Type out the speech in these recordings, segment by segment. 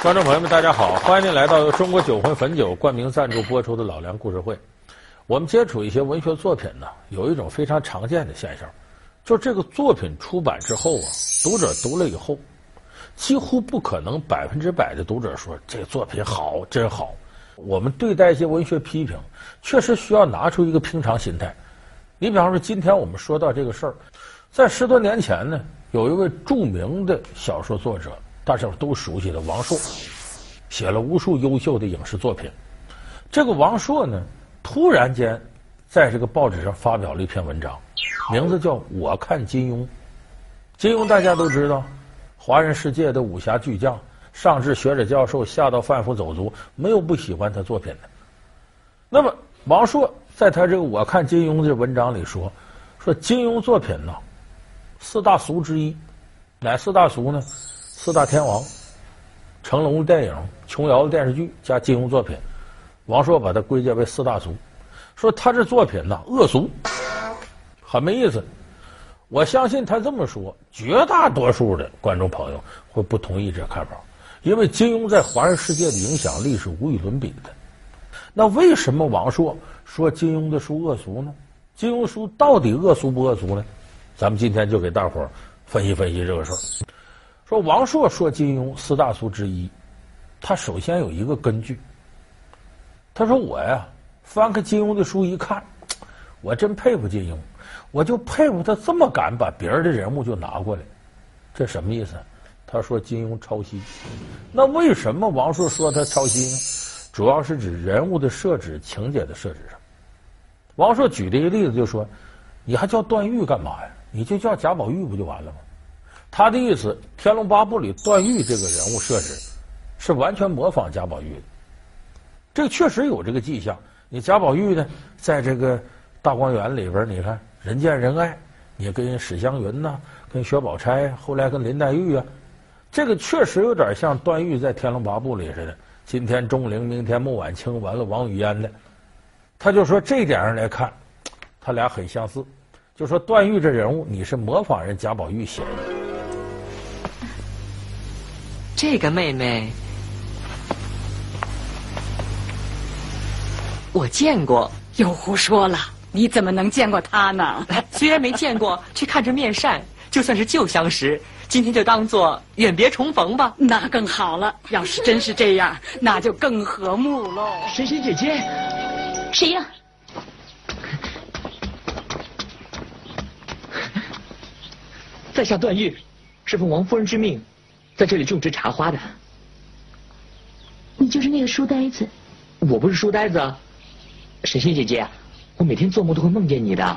观众朋友们，大家好！欢迎您来到由中国酒魂汾酒冠名赞助播出的《老梁故事会》。我们接触一些文学作品呢，有一种非常常见的现象，就这个作品出版之后啊，读者读了以后，几乎不可能百分之百的读者说这个作品好，真好。我们对待一些文学批评，确实需要拿出一个平常心态。你比方说，今天我们说到这个事儿，在十多年前呢，有一位著名的小说作者。大家都熟悉的王朔，写了无数优秀的影视作品。这个王朔呢，突然间在这个报纸上发表了一篇文章，名字叫《我看金庸》。金庸大家都知道，华人世界的武侠巨匠，上至学者教授，下到贩夫走卒，没有不喜欢他作品的。那么，王朔在他这个《我看金庸》的文章里说，说金庸作品呢，四大俗之一，哪四大俗呢？四大天王，成龙的电影、琼瑶的电视剧加金庸作品，王朔把它归结为四大俗，说他这作品呢恶俗，很没意思。我相信他这么说，绝大多数的观众朋友会不同意这看法，因为金庸在华人世界的影响力是无与伦比的。那为什么王朔说金庸的书恶俗呢？金庸书到底恶俗不恶俗呢？咱们今天就给大伙儿分析分析这个事儿。说王朔说金庸四大书之一，他首先有一个根据。他说我呀，翻开金庸的书一看，我真佩服金庸，我就佩服他这么敢把别人的人物就拿过来，这什么意思？他说金庸抄袭。那为什么王朔说他抄袭呢？主要是指人物的设置、情节的设置上。王朔举的一个例子就说，你还叫段誉干嘛呀？你就叫贾宝玉不就完了吗？他的意思，《天龙八部》里段誉这个人物设置是完全模仿贾宝玉的，这个确实有这个迹象。你贾宝玉呢，在这个大观园里边，你看人见人爱，你跟史湘云呐，跟薛宝钗，后来跟林黛玉啊，这个确实有点像段誉在《天龙八部》里似的。今天钟灵，明天穆婉清，完了王语嫣的，他就说这一点上来看，他俩很相似。就说段誉这人物，你是模仿人贾宝玉写的。这个妹妹，我见过。又胡说了！你怎么能见过她呢？虽然没见过，却看着面善，就算是旧相识，今天就当做远别重逢吧。那更好了。要是真是这样，那就更和睦喽。神仙姐姐，谁呀？在下段誉，是奉王夫人之命。在这里种植茶花的，你就是那个书呆子？我不是书呆子啊，神仙姐姐，我每天做梦都会梦见你的。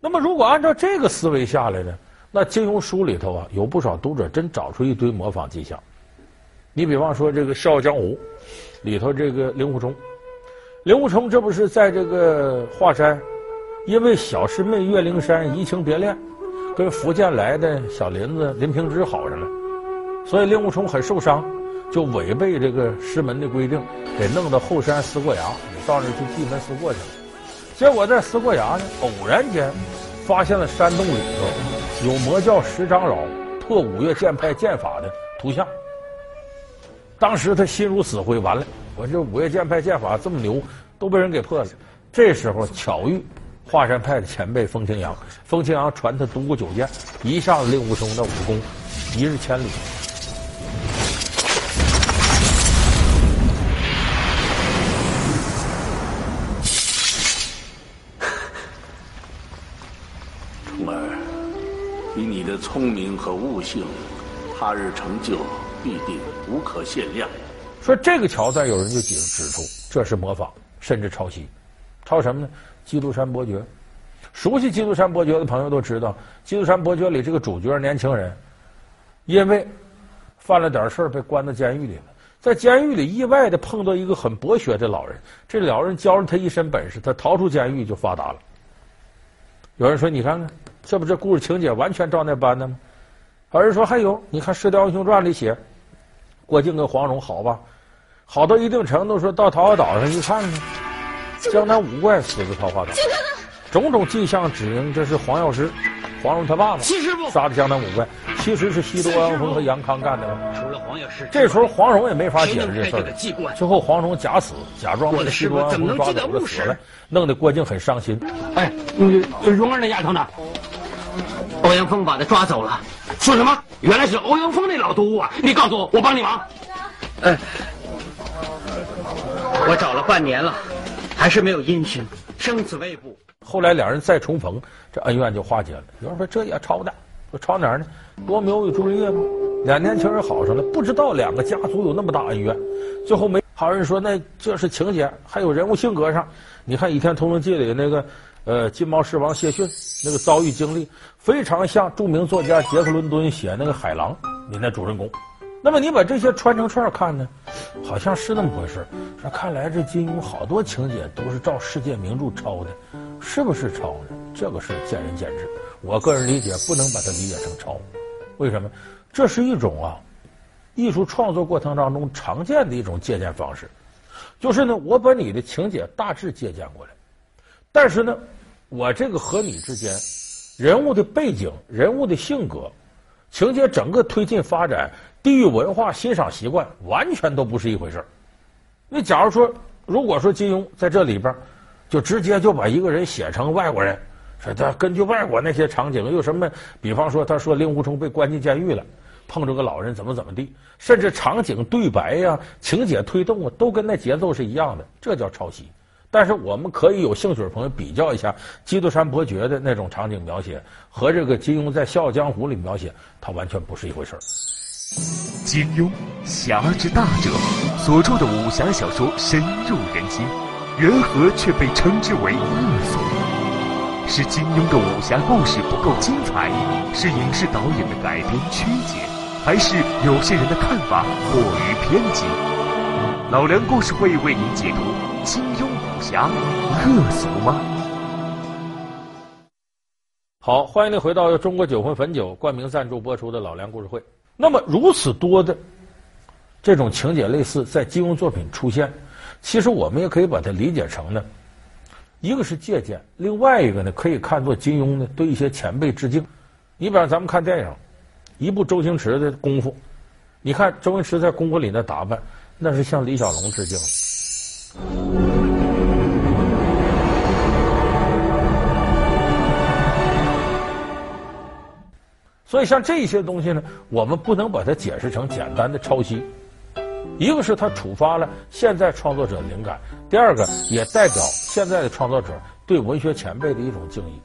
那么，如果按照这个思维下来呢？那金庸书里头啊，有不少读者真找出一堆模仿迹象。你比方说这个《笑傲江湖》里头这个令狐冲，令狐冲这不是在这个华山，因为小师妹岳灵珊移情别恋，跟福建来的小林子林平之好上了。所以令狐冲很受伤，就违背这个师门的规定，给弄到后山思过崖，到那儿去闭门思过去了。结果在思过崖呢，偶然间发现了山洞里头有魔教十长老破五岳剑派剑法的图像。当时他心如死灰，完了，我这五岳剑派剑法这么牛，都被人给破了。这时候巧遇华山派的前辈风清扬，风清扬传他独孤九剑，一下子令狐冲的武功一日千里。以你的聪明和悟性，他日成就必定无可限量。说这个桥段，有人就指指出这是模仿，甚至抄袭。抄什么呢？《基督山伯爵》。熟悉《基督山伯爵》的朋友都知道，《基督山伯爵》里这个主角年轻人，因为犯了点事儿被关到监狱里了。在监狱里意外的碰到一个很博学的老人，这老人教了他一身本事，他逃出监狱就发达了。有人说：“你看看。”这不，这故事情节完全照那搬的吗？有人说还有，你看《射雕英雄传》里写，郭靖跟黄蓉好吧，好到一定程度，说到桃花岛上一看呢，江南五怪死在桃花岛，种种迹象指明这是黄药师、黄蓉他爸爸杀的江南五怪。其实是西多欧阳锋和杨康干的这时候黄蓉也没法解释这事儿。最后黄蓉假死，假装被西多欧阳锋抓走了死了，弄得郭靖很伤心。哎，嗯，蓉儿那丫头呢？欧阳锋把她抓走了。说什么？原来是欧阳锋那老毒物啊！你告诉我，我帮你忙。哎，我找了半年了，还是没有音讯，生死未卜。后来两人再重逢，这恩怨就化解了。有人说这也抄的。说抄哪儿呢？罗密欧与朱丽叶吗？两年轻人好上了，不知道两个家族有那么大恩怨。最后没好人说，那这是情节，还有人物性格上。你看《倚天屠龙记》里那个呃金毛狮王谢逊那个遭遇经历，非常像著名作家杰克伦敦写那个海狼里那主人公。那么你把这些串成串看呢，好像是那么回事。说看来这金庸好多情节都是照世界名著抄的，是不是抄呢？这个是见仁见智。我个人理解不能把它理解成抄，为什么？这是一种啊，艺术创作过程当中常见的一种借鉴方式，就是呢，我把你的情节大致借鉴过来，但是呢，我这个和你之间人物的背景、人物的性格、情节整个推进发展、地域文化、欣赏习惯，完全都不是一回事。那假如说，如果说金庸在这里边就直接就把一个人写成外国人。说他根据外国那些场景又什么？比方说，他说令狐冲被关进监狱了，碰着个老人怎么怎么地，甚至场景对白呀、情节推动啊，都跟那节奏是一样的，这叫抄袭。但是我们可以有兴趣的朋友比较一下《基督山伯爵》的那种场景描写和这个金庸在《笑傲江湖》里描写，它完全不是一回事儿。金庸侠之大者，所著的武侠小说深入人心，缘何却被称之为恶俗？是金庸的武侠故事不够精彩，是影视导演的改编曲解，还是有些人的看法过于偏激？老梁故事会为您解读金庸武侠恶俗吗？好，欢迎您回到由中国酒魂汾酒冠名赞助播出的老梁故事会。那么如此多的这种情节类似在金庸作品出现，其实我们也可以把它理解成呢。一个是借鉴，另外一个呢，可以看作金庸呢对一些前辈致敬。你比方咱们看电影，一部周星驰的功夫，你看周星驰在功夫里的打扮，那是向李小龙致敬。所以像这些东西呢，我们不能把它解释成简单的抄袭。一个是他触发了现在创作者灵感，第二个也代表现在的创作者对文学前辈的一种敬意。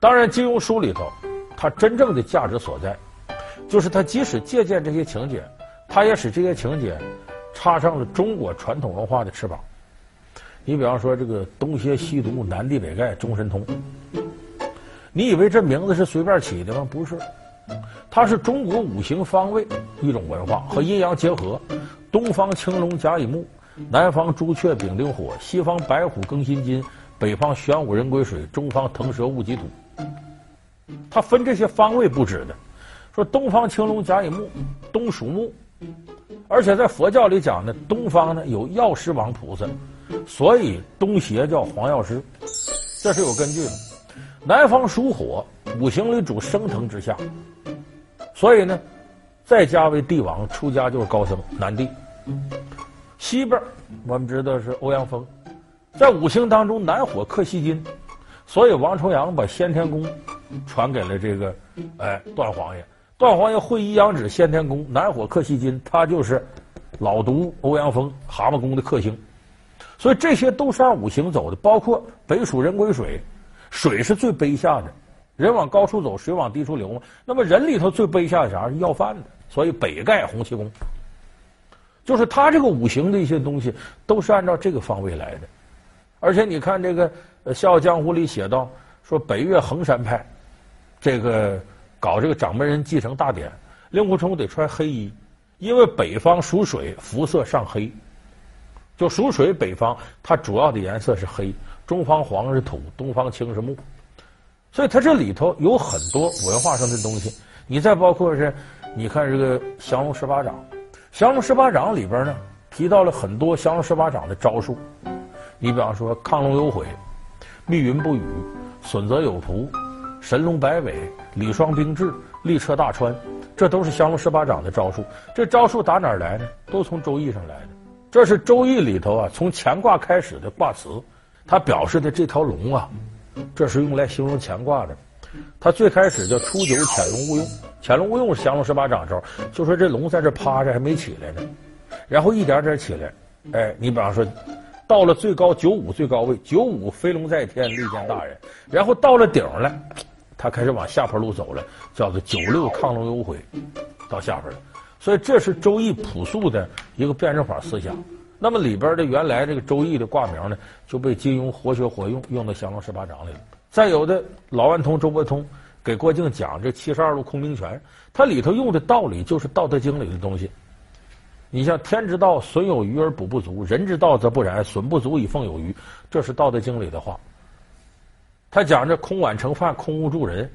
当然，金庸书里头，它真正的价值所在，就是他即使借鉴这些情节，他也使这些情节插上了中国传统文化的翅膀。你比方说这个东邪西毒南帝北丐中神通，你以为这名字是随便起的吗？不是。它是中国五行方位一种文化，和阴阳结合。东方青龙甲乙木，南方朱雀丙丁火，西方白虎庚辛金，北方玄武壬癸水，中方腾蛇戊己土。它分这些方位布置的。说东方青龙甲乙木，东属木，而且在佛教里讲呢，东方呢有药师王菩萨，所以东邪叫黄药师，这是有根据的。南方属火，五行里主升腾之象。所以呢，在家为帝王，出家就是高僧，南帝。西边我们知道是欧阳锋，在五行当中南火克西金，所以王重阳把先天功传给了这个哎段皇爷。段皇爷会一阳指先天功，南火克西金，他就是老毒欧阳锋蛤蟆功的克星。所以这些都是按五行走的，包括北属壬癸水，水是最卑下的。人往高处走，水往低处流嘛。那么人里头最卑下的啥？是要饭的，所以北丐洪七公，就是他这个五行的一些东西都是按照这个方位来的。而且你看这个《笑傲江湖》里写到，说北岳衡山派这个搞这个掌门人继承大典，令狐冲得穿黑衣，因为北方属水，肤色上黑。就属水北方，它主要的颜色是黑，中方黄是土，东方青是木。所以它这里头有很多文化上的东西，你再包括是，你看这个降龙十八掌，降龙十八掌里边呢提到了很多降龙十八掌的招数，你比方说亢龙有悔、密云不雨、损泽有谱、神龙摆尾、李双冰雉、力彻大川，这都是降龙十八掌的招数。这招数打哪儿来呢？都从《周易》上来的。这是《周易》里头啊，从乾卦开始的卦辞，它表示的这条龙啊，这是用来形容乾卦的。他最开始叫初九潜龙勿用，潜龙勿用是降龙十八掌招，就说这龙在这趴着还没起来呢，然后一点点起来。哎，你比方说，到了最高九五最高位，九五飞龙在天，利见大人。然后到了顶了，他开始往下坡路走了，叫做九六亢龙有悔，到下边了。所以这是《周易》朴素的一个辩证法思想。那么里边的原来这个《周易》的卦名呢，就被金庸活学活用，用到降龙十八掌里了。再有的老顽童周伯通给郭靖讲这七十二路空明拳，它里头用的道理就是《道德经》里的东西。你像天之道，损有余而补不足；人之道则不然，损不足以奉有余。这是《道德经》里的话。他讲这空碗盛饭，空屋住人。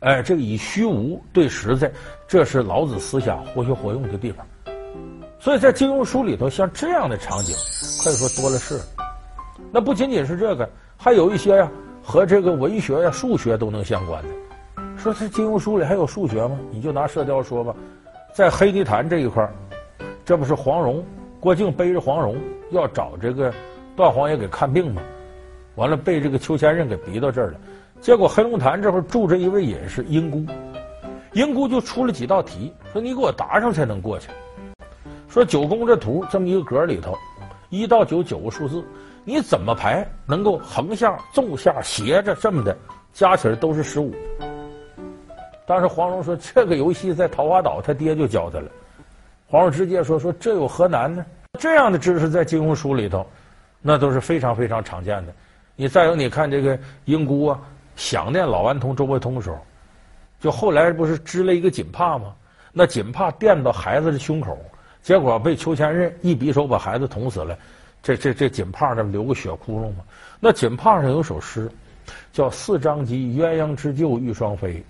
哎，这个以虚无对实在，这是老子思想活学活用的地方。所以在金庸书里头，像这样的场景可以说多了是。那不仅仅是这个，还有一些呀，和这个文学呀、数学都能相关的。说这金庸书里还有数学吗？你就拿射雕说吧，在黑泥潭这一块，这不是黄蓉，郭靖背着黄蓉要找这个段皇爷给看病吗？完了被这个裘千仞给逼到这儿了。结果黑龙潭这会儿住着一位隐士英姑，英姑就出了几道题，说你给我答上才能过去。说九宫这图这么一个格里头，一到九九个数字，你怎么排能够横向、纵向、斜着这么的加起来都是十五？当时黄蓉说这个游戏在桃花岛他爹就教他了。黄蓉直接说说这有何难呢？这样的知识在金庸书里头，那都是非常非常常见的。你再有你看这个英姑啊。想念老顽童周伯通的时候，就后来不是织了一个锦帕吗？那锦帕垫到孩子的胸口，结果被裘千仞一匕首把孩子捅死了。这这这锦帕上留个血窟窿嘛？那锦帕上有首诗，叫“四张机，鸳鸯织就玉双飞，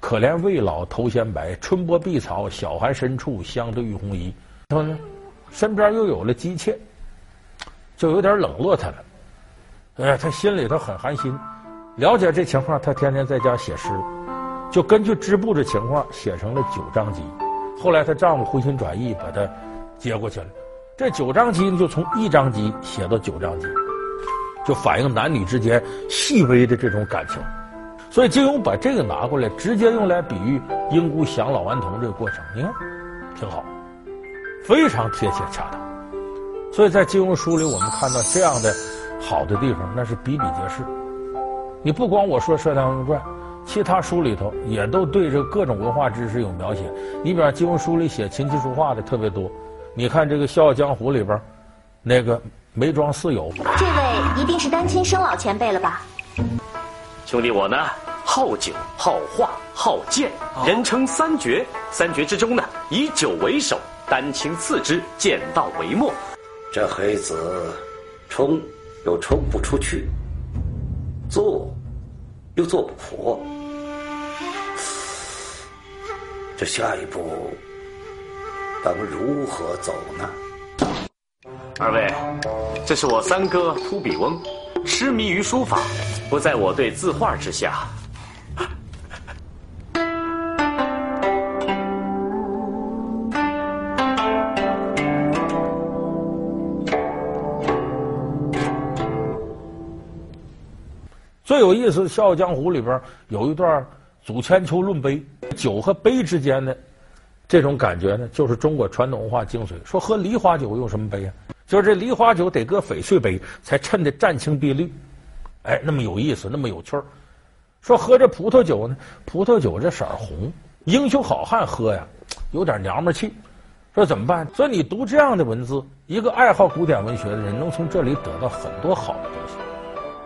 可怜未老头先白。春波碧草，晓寒深处，相对浴红衣。”他说呢，身边又有了姬妾，就有点冷落他了。哎，他心里头很寒心。了解这情况，他天天在家写诗，就根据织布的情况写成了九张机。后来她丈夫回心转意，把她接过去了。这九章机呢，就从一章机写到九章机，就反映男女之间细微的这种感情。所以金庸把这个拿过来，直接用来比喻英姑降老顽童这个过程，你看挺好，非常贴切恰当。所以在金庸书里，我们看到这样的好的地方，那是比比皆是。你不光我说《射雕英雄传》，其他书里头也都对这各种文化知识有描写。你比方金庸书里写琴棋书画的特别多。你看这个《笑傲江湖》里边，那个梅庄四友，这位一定是丹青生老前辈了吧？兄弟我呢，好酒好画好剑，人称三绝。三绝之中呢，以酒为首，丹青次之，剑道为末。这黑子冲又冲不出去。做，又做不活，这下一步当如何走呢？二位，这是我三哥秃笔翁，痴迷于书法，不在我对字画之下。最有意思的《笑傲江湖》里边有一段祖千秋论杯，酒和杯之间的这种感觉呢，就是中国传统文化精髓。说喝梨花酒用什么杯啊？就是这梨花酒得搁翡翠杯，才衬得湛青碧绿，哎，那么有意思，那么有趣儿。说喝这葡萄酒呢，葡萄酒这色儿红，英雄好汉喝呀，有点娘们气。说怎么办？所以你读这样的文字，一个爱好古典文学的人，能从这里得到很多好的东西。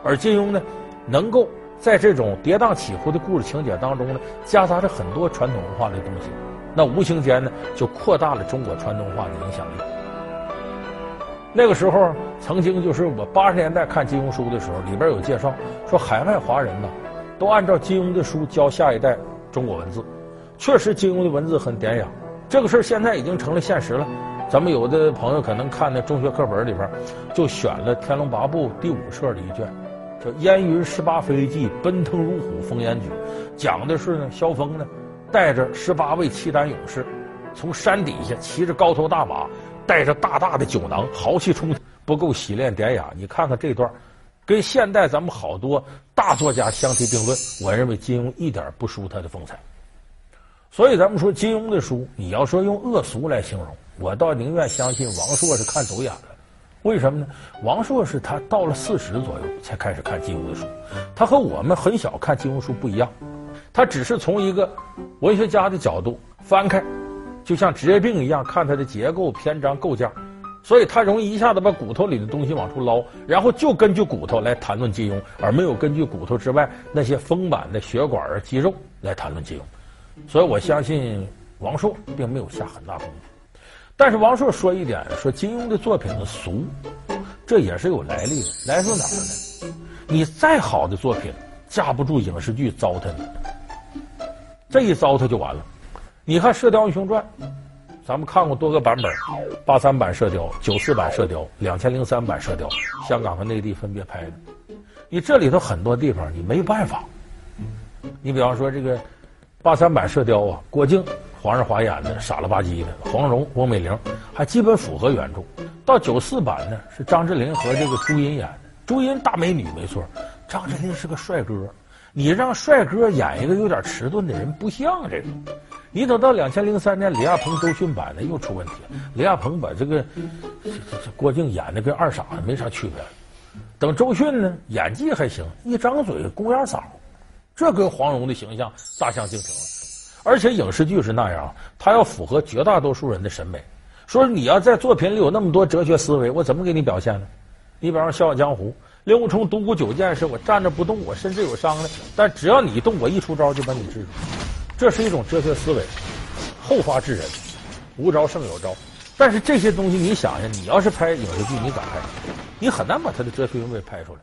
而金庸呢？能够在这种跌宕起伏的故事情节当中呢，夹杂着很多传统文化的东西，那无形间呢，就扩大了中国传统文化的影响力。那个时候，曾经就是我八十年代看金庸书的时候，里边有介绍说，海外华人呢，都按照金庸的书教下一代中国文字。确实，金庸的文字很典雅。这个事儿现在已经成了现实了。咱们有的朋友可能看那中学课本里边，就选了《天龙八部》第五册的一卷。叫烟云十八飞记，奔腾如虎，风烟举，讲的是呢，萧峰呢，带着十八位契丹勇士，从山底下骑着高头大马，带着大大的酒囊，豪气冲天，不够洗练典雅。你看看这段，跟现代咱们好多大作家相提并论，我认为金庸一点不输他的风采。所以咱们说金庸的书，你要说用恶俗来形容，我倒宁愿相信王朔是看走眼了。为什么呢？王朔是他到了四十左右才开始看金庸的书，他和我们很小看金庸书不一样，他只是从一个文学家的角度翻开，就像职业病一样看它的结构、篇章、构架，所以他容易一下子把骨头里的东西往出捞，然后就根据骨头来谈论金庸，而没有根据骨头之外那些丰满的血管啊、肌肉来谈论金庸。所以我相信王朔并没有下很大功夫。但是王朔说一点，说金庸的作品的俗，这也是有来历的。来自哪儿呢？你再好的作品，架不住影视剧糟蹋你。这一糟蹋就完了。你看《射雕英雄传》，咱们看过多个版本，八三版《射雕》、九四版《射雕》、两千零三版《射雕》，香港和内地分别拍的。你这里头很多地方你没办法。你比方说这个八三版《射雕》啊，郭靖。黄日华演的傻了吧唧的，黄蓉、翁美玲还基本符合原著。到九四版呢，是张智霖和这个朱茵演的。朱茵大美女没错，张智霖是个帅哥。你让帅哥演一个有点迟钝的人，不像这个。你等到两千零三年李亚鹏、周迅版的又出问题了。李亚鹏把这个这这郭靖演的跟二傻子没啥区别。等周迅呢，演技还行，一张嘴公鸭嗓，这跟黄蓉的形象大相径庭了。而且影视剧是那样，它要符合绝大多数人的审美。说你要在作品里有那么多哲学思维，我怎么给你表现呢？你比方说《笑傲江湖》，令狐冲独孤九剑是我站着不动，我甚至有伤的，但只要你动，我一出招就把你制住。这是一种哲学思维，后发制人，无招胜有招。但是这些东西，你想想，你要是拍影视剧，你咋拍？你很难把他的哲学韵味拍出来。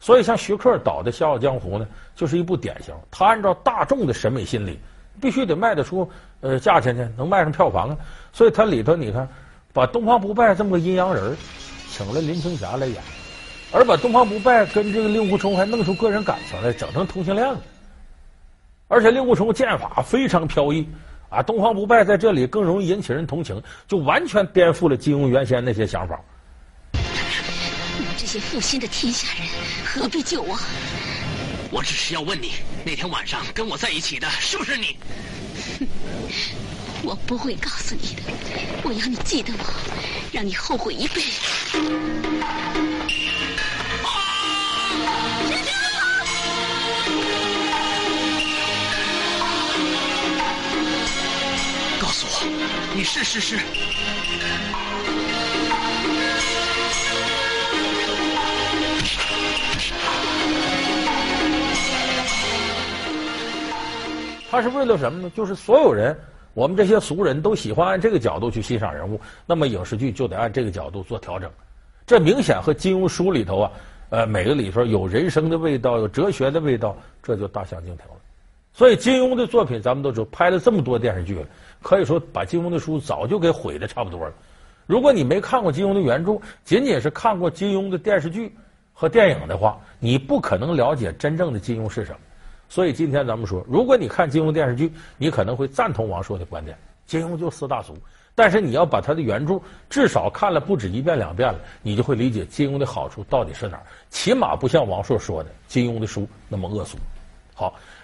所以像徐克导的《笑傲江湖》呢，就是一部典型。他按照大众的审美心理。必须得卖得出呃价钱去，能卖上票房啊！所以他里头你看，把东方不败这么个阴阳人请了林青霞来演，而把东方不败跟这个令狐冲还弄出个人感情来，整成同性恋了。而且令狐冲剑法非常飘逸啊，东方不败在这里更容易引起人同情，就完全颠覆了金庸原先那些想法。你们这些负心的天下人，何必救我？我只是要问你，那天晚上跟我在一起的是不是你？我不会告诉你的，我要你记得我，让你后悔一辈子。你是是是。他是为了什么呢？就是所有人，我们这些俗人都喜欢按这个角度去欣赏人物，那么影视剧就得按这个角度做调整。这明显和金庸书里头啊，呃，每个里头有人生的味道，有哲学的味道，这就大相径庭了。所以金庸的作品，咱们都知道，拍了这么多电视剧了，可以说把金庸的书早就给毁的差不多了。如果你没看过金庸的原著，仅仅是看过金庸的电视剧和电影的话，你不可能了解真正的金庸是什么。所以今天咱们说，如果你看金庸电视剧，你可能会赞同王朔的观点，金庸就四大俗。但是你要把他的原著至少看了不止一遍两遍了，你就会理解金庸的好处到底是哪儿。起码不像王朔说的金庸的书那么恶俗。好，